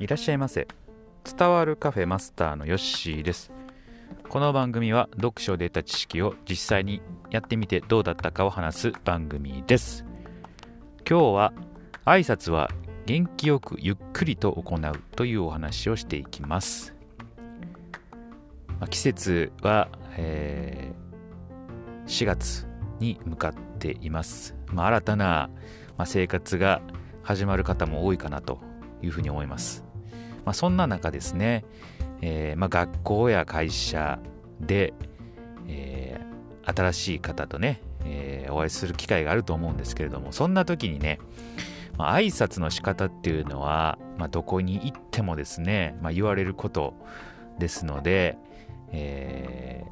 いらっしゃいませ。伝わるカフェマスターのヨッシーです。この番組は読書で得た知識を実際にやってみてどうだったかを話す番組です。今日は挨拶は元気よくゆっくりと行うというお話をしていきます。まあ季節は、えー4月に向かっています、まあ、新たな、まあ、生活が始まる方も多いかなというふうに思います、まあ、そんな中ですね、えーまあ、学校や会社で、えー新しい方とね、えーお会いする機会があると思うんですけれどもそんな時にね、まあ、挨拶の仕方っていうのは、まあ、どこに行ってもですね、まあ、言われることですので、え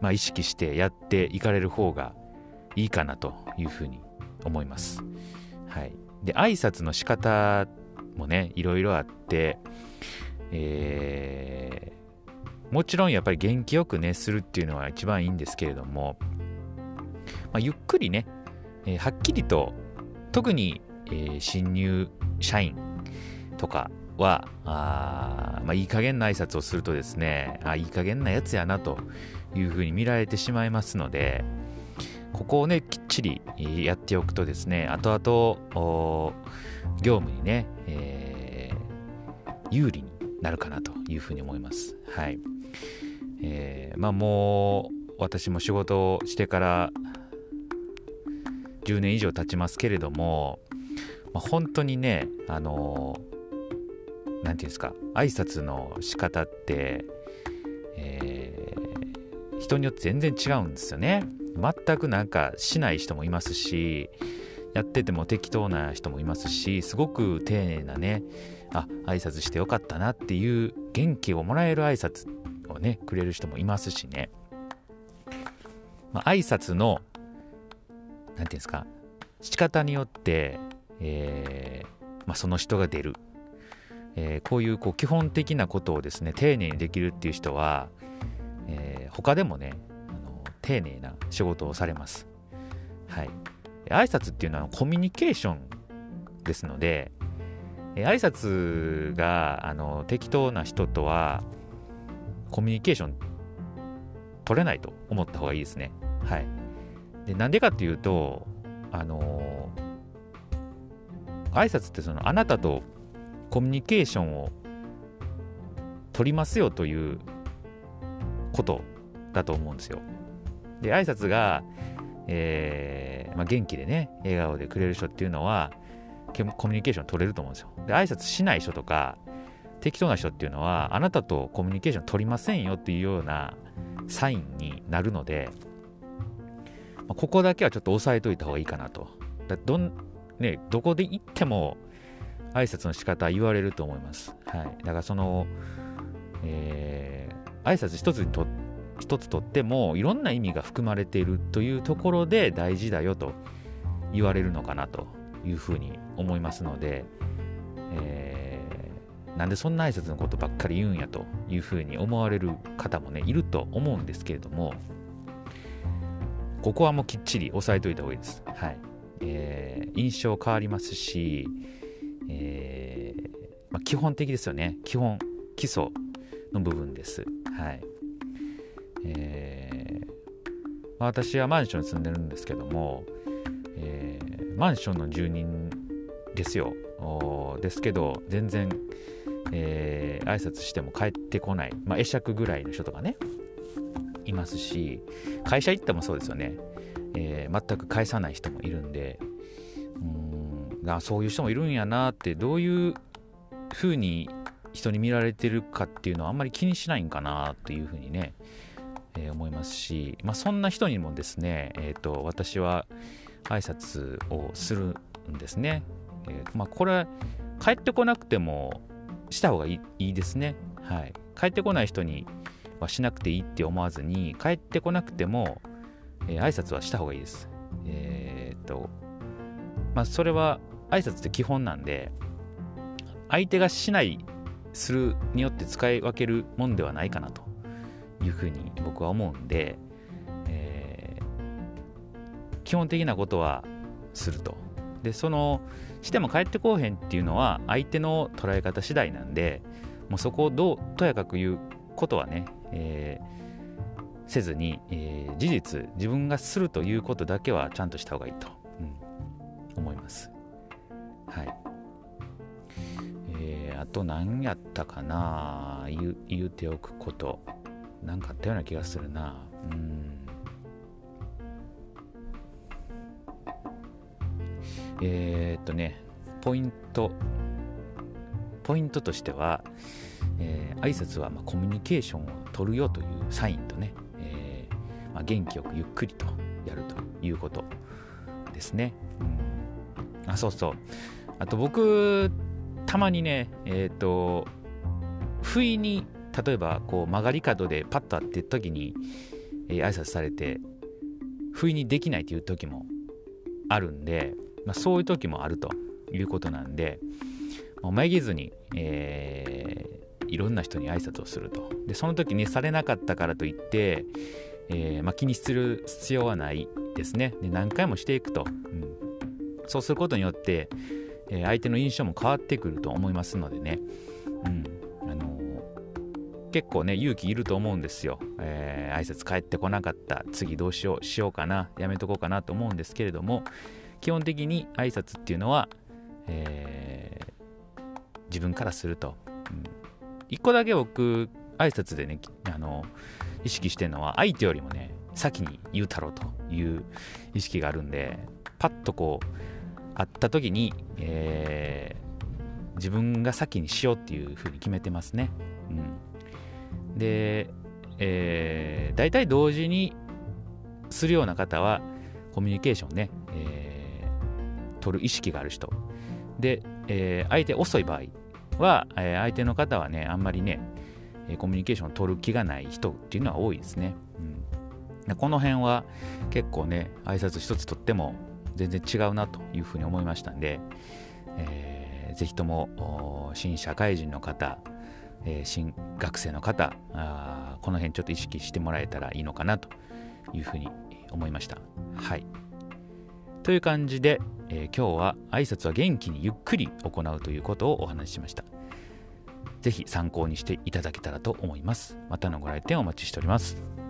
ま、意識してやっていかれる方がいいかなというふうに思います。はい、で挨拶の仕方もねいろいろあって、えーもちろんやっぱり元気よくねするっていうのは一番いいんですけれども、まあ、ゆっくりね、えーはっきりと特に、えー新入社員とかはあ、まあ、いい加減な挨拶をするとですねあいい加減なやつやなというふうに見られてしまいますのでここをねきっちりやっておくとですね後々お業務にね、えー有利になるかなというふうに思います。はい。えーまあもう私も仕事をしてから10年以上経ちますけれども、まあ、本当にねあのーなんていうんですか挨拶の仕方って、えー人によって全然違うんですよね。全くなんかしない人もいますしやってても適当な人もいますしすごく丁寧なねあ挨拶してよかったなっていう元気をもらえる挨拶をねくれる人もいますしね、まあ、挨拶のなんていうんですか仕方によって、えーまあ、その人が出る、えーこういうこう基本的なことをですね丁寧にできるっていう人は、えー他でもね丁寧な仕事をされます。はい。挨拶っていうのはコミュニケーションですのでえ挨拶があの適当な人とはコミュニケーション取れないと思った方がいいですね。はい。でなんでかっていうとあの挨拶ってそのあなたとコミュニケーションを取りますよということだと思うんですよ。で挨拶が、えーまあ、元気でね笑顔でくれる人っていうのはコミュニケーション取れると思うんですよ。で挨拶しない人とか適当な人っていうのはあなたとコミュニケーション取りませんよっていうようなサインになるので、まあここだけはちょっと押さえといた方がいいかなと。だどんね、どこで行っても挨拶の仕方は言われると思います。はい、だからその、えー挨拶一つにと一つとってもいろんな意味が含まれているというところで大事だよと言われるのかなというふうに思いますので、えーなんでそんな挨拶のことばっかり言うんやというふうに思われる方もねいると思うんですけれどもここはもうきっちり押さえといた方がいいです。はいえー印象変わりますし、えーまあ、基本的ですよね基本基礎の部分です。はいえー私はマンションに住んでるんですけども、えーマンションの住人ですよ。ですけど全然、えー挨拶しても帰ってこない、まあ、会釈ぐらいの人とかねいますし会社行ってもそうですよね、えー全く返さない人もいるんでうんあそういう人もいるんやなってどういうふうに人に見られてるかっていうのはあんまり気にしないんかなっていうふうにね、えー思いますし、まあ、そんな人にもですね、えー、と私は挨拶をするんですね、えーまあ、これ帰ってこなくてもした方がいいいいですね、はい、帰ってこない人にはしなくていいって思わずに帰ってこなくても、えー挨拶はした方がいいです。えっ、とまあそれは挨拶って基本なんで相手がしないするによって使い分けるもんではないかなと。いうふうに僕は思うんで、えー基本的なことはすると。でそのしても帰ってこうへんっていうのは相手の捉え方次第なんでもうそこをどうとやかく言うことはね、えー、せずに、えー、事実自分がするということだけはちゃんとした方がいいと、うん、思います。はい。えー、あと何やったかな言言うておくこと。何かあったような気がするなうんえー、っとね、ポイント、ポイントとしては、えー、挨拶はまあコミュニケーションを取るよというサインとね、えー、まあ、元気よくゆっくりとやるということですね。うん、あ、そうそう。あと僕、たまにね、えっ、と、不意に、例えばこう曲がり角でパッと会って時に、えー、挨拶されて、不意にできないという時もあるんで、まあ、そういう時もあるということなんで、もうめげずに、えー、いろんな人に挨拶をすると。で、その時にされなかったからといって、えー、まあ、気にする必要はないですね。で、何回もしていくと。うん、そうすることによって、えー、相手の印象も変わってくると思いますのでね。うん結構ね勇気いると思うんですよ、えー、挨拶返ってこなかった。次どうしようしようかな。やめとこうかなと思うんですけれども基本的に挨拶っていうのは、えー、自分からすると、うん、一個だけ僕挨拶でねあの意識してるのは相手よりもね先に言うたろうという意識があるんでパッとこう会った時に、えー、自分が先にしようっていうふうに決めてますね。うん、で、えー、大体同時にするような方はコミュニケーションね、えー取る意識がある人。で、えー、相手遅い場合は、えー、相手の方はねあんまりねコミュニケーションを取る気がない人っていうのは多いですね、うん、この辺は結構ね挨拶一つとっても全然違うなというふうに思いましたんで、えー、ぜひとも新社会人の方、えー、新学生の方あこの辺ちょっと意識してもらえたらいいのかなというふうに思いましたはいという感じで、えー、今日は挨拶は元気にゆっくり行うということをお話ししました。是非参考にしていただけたらと思います。またのご来店お待ちしております。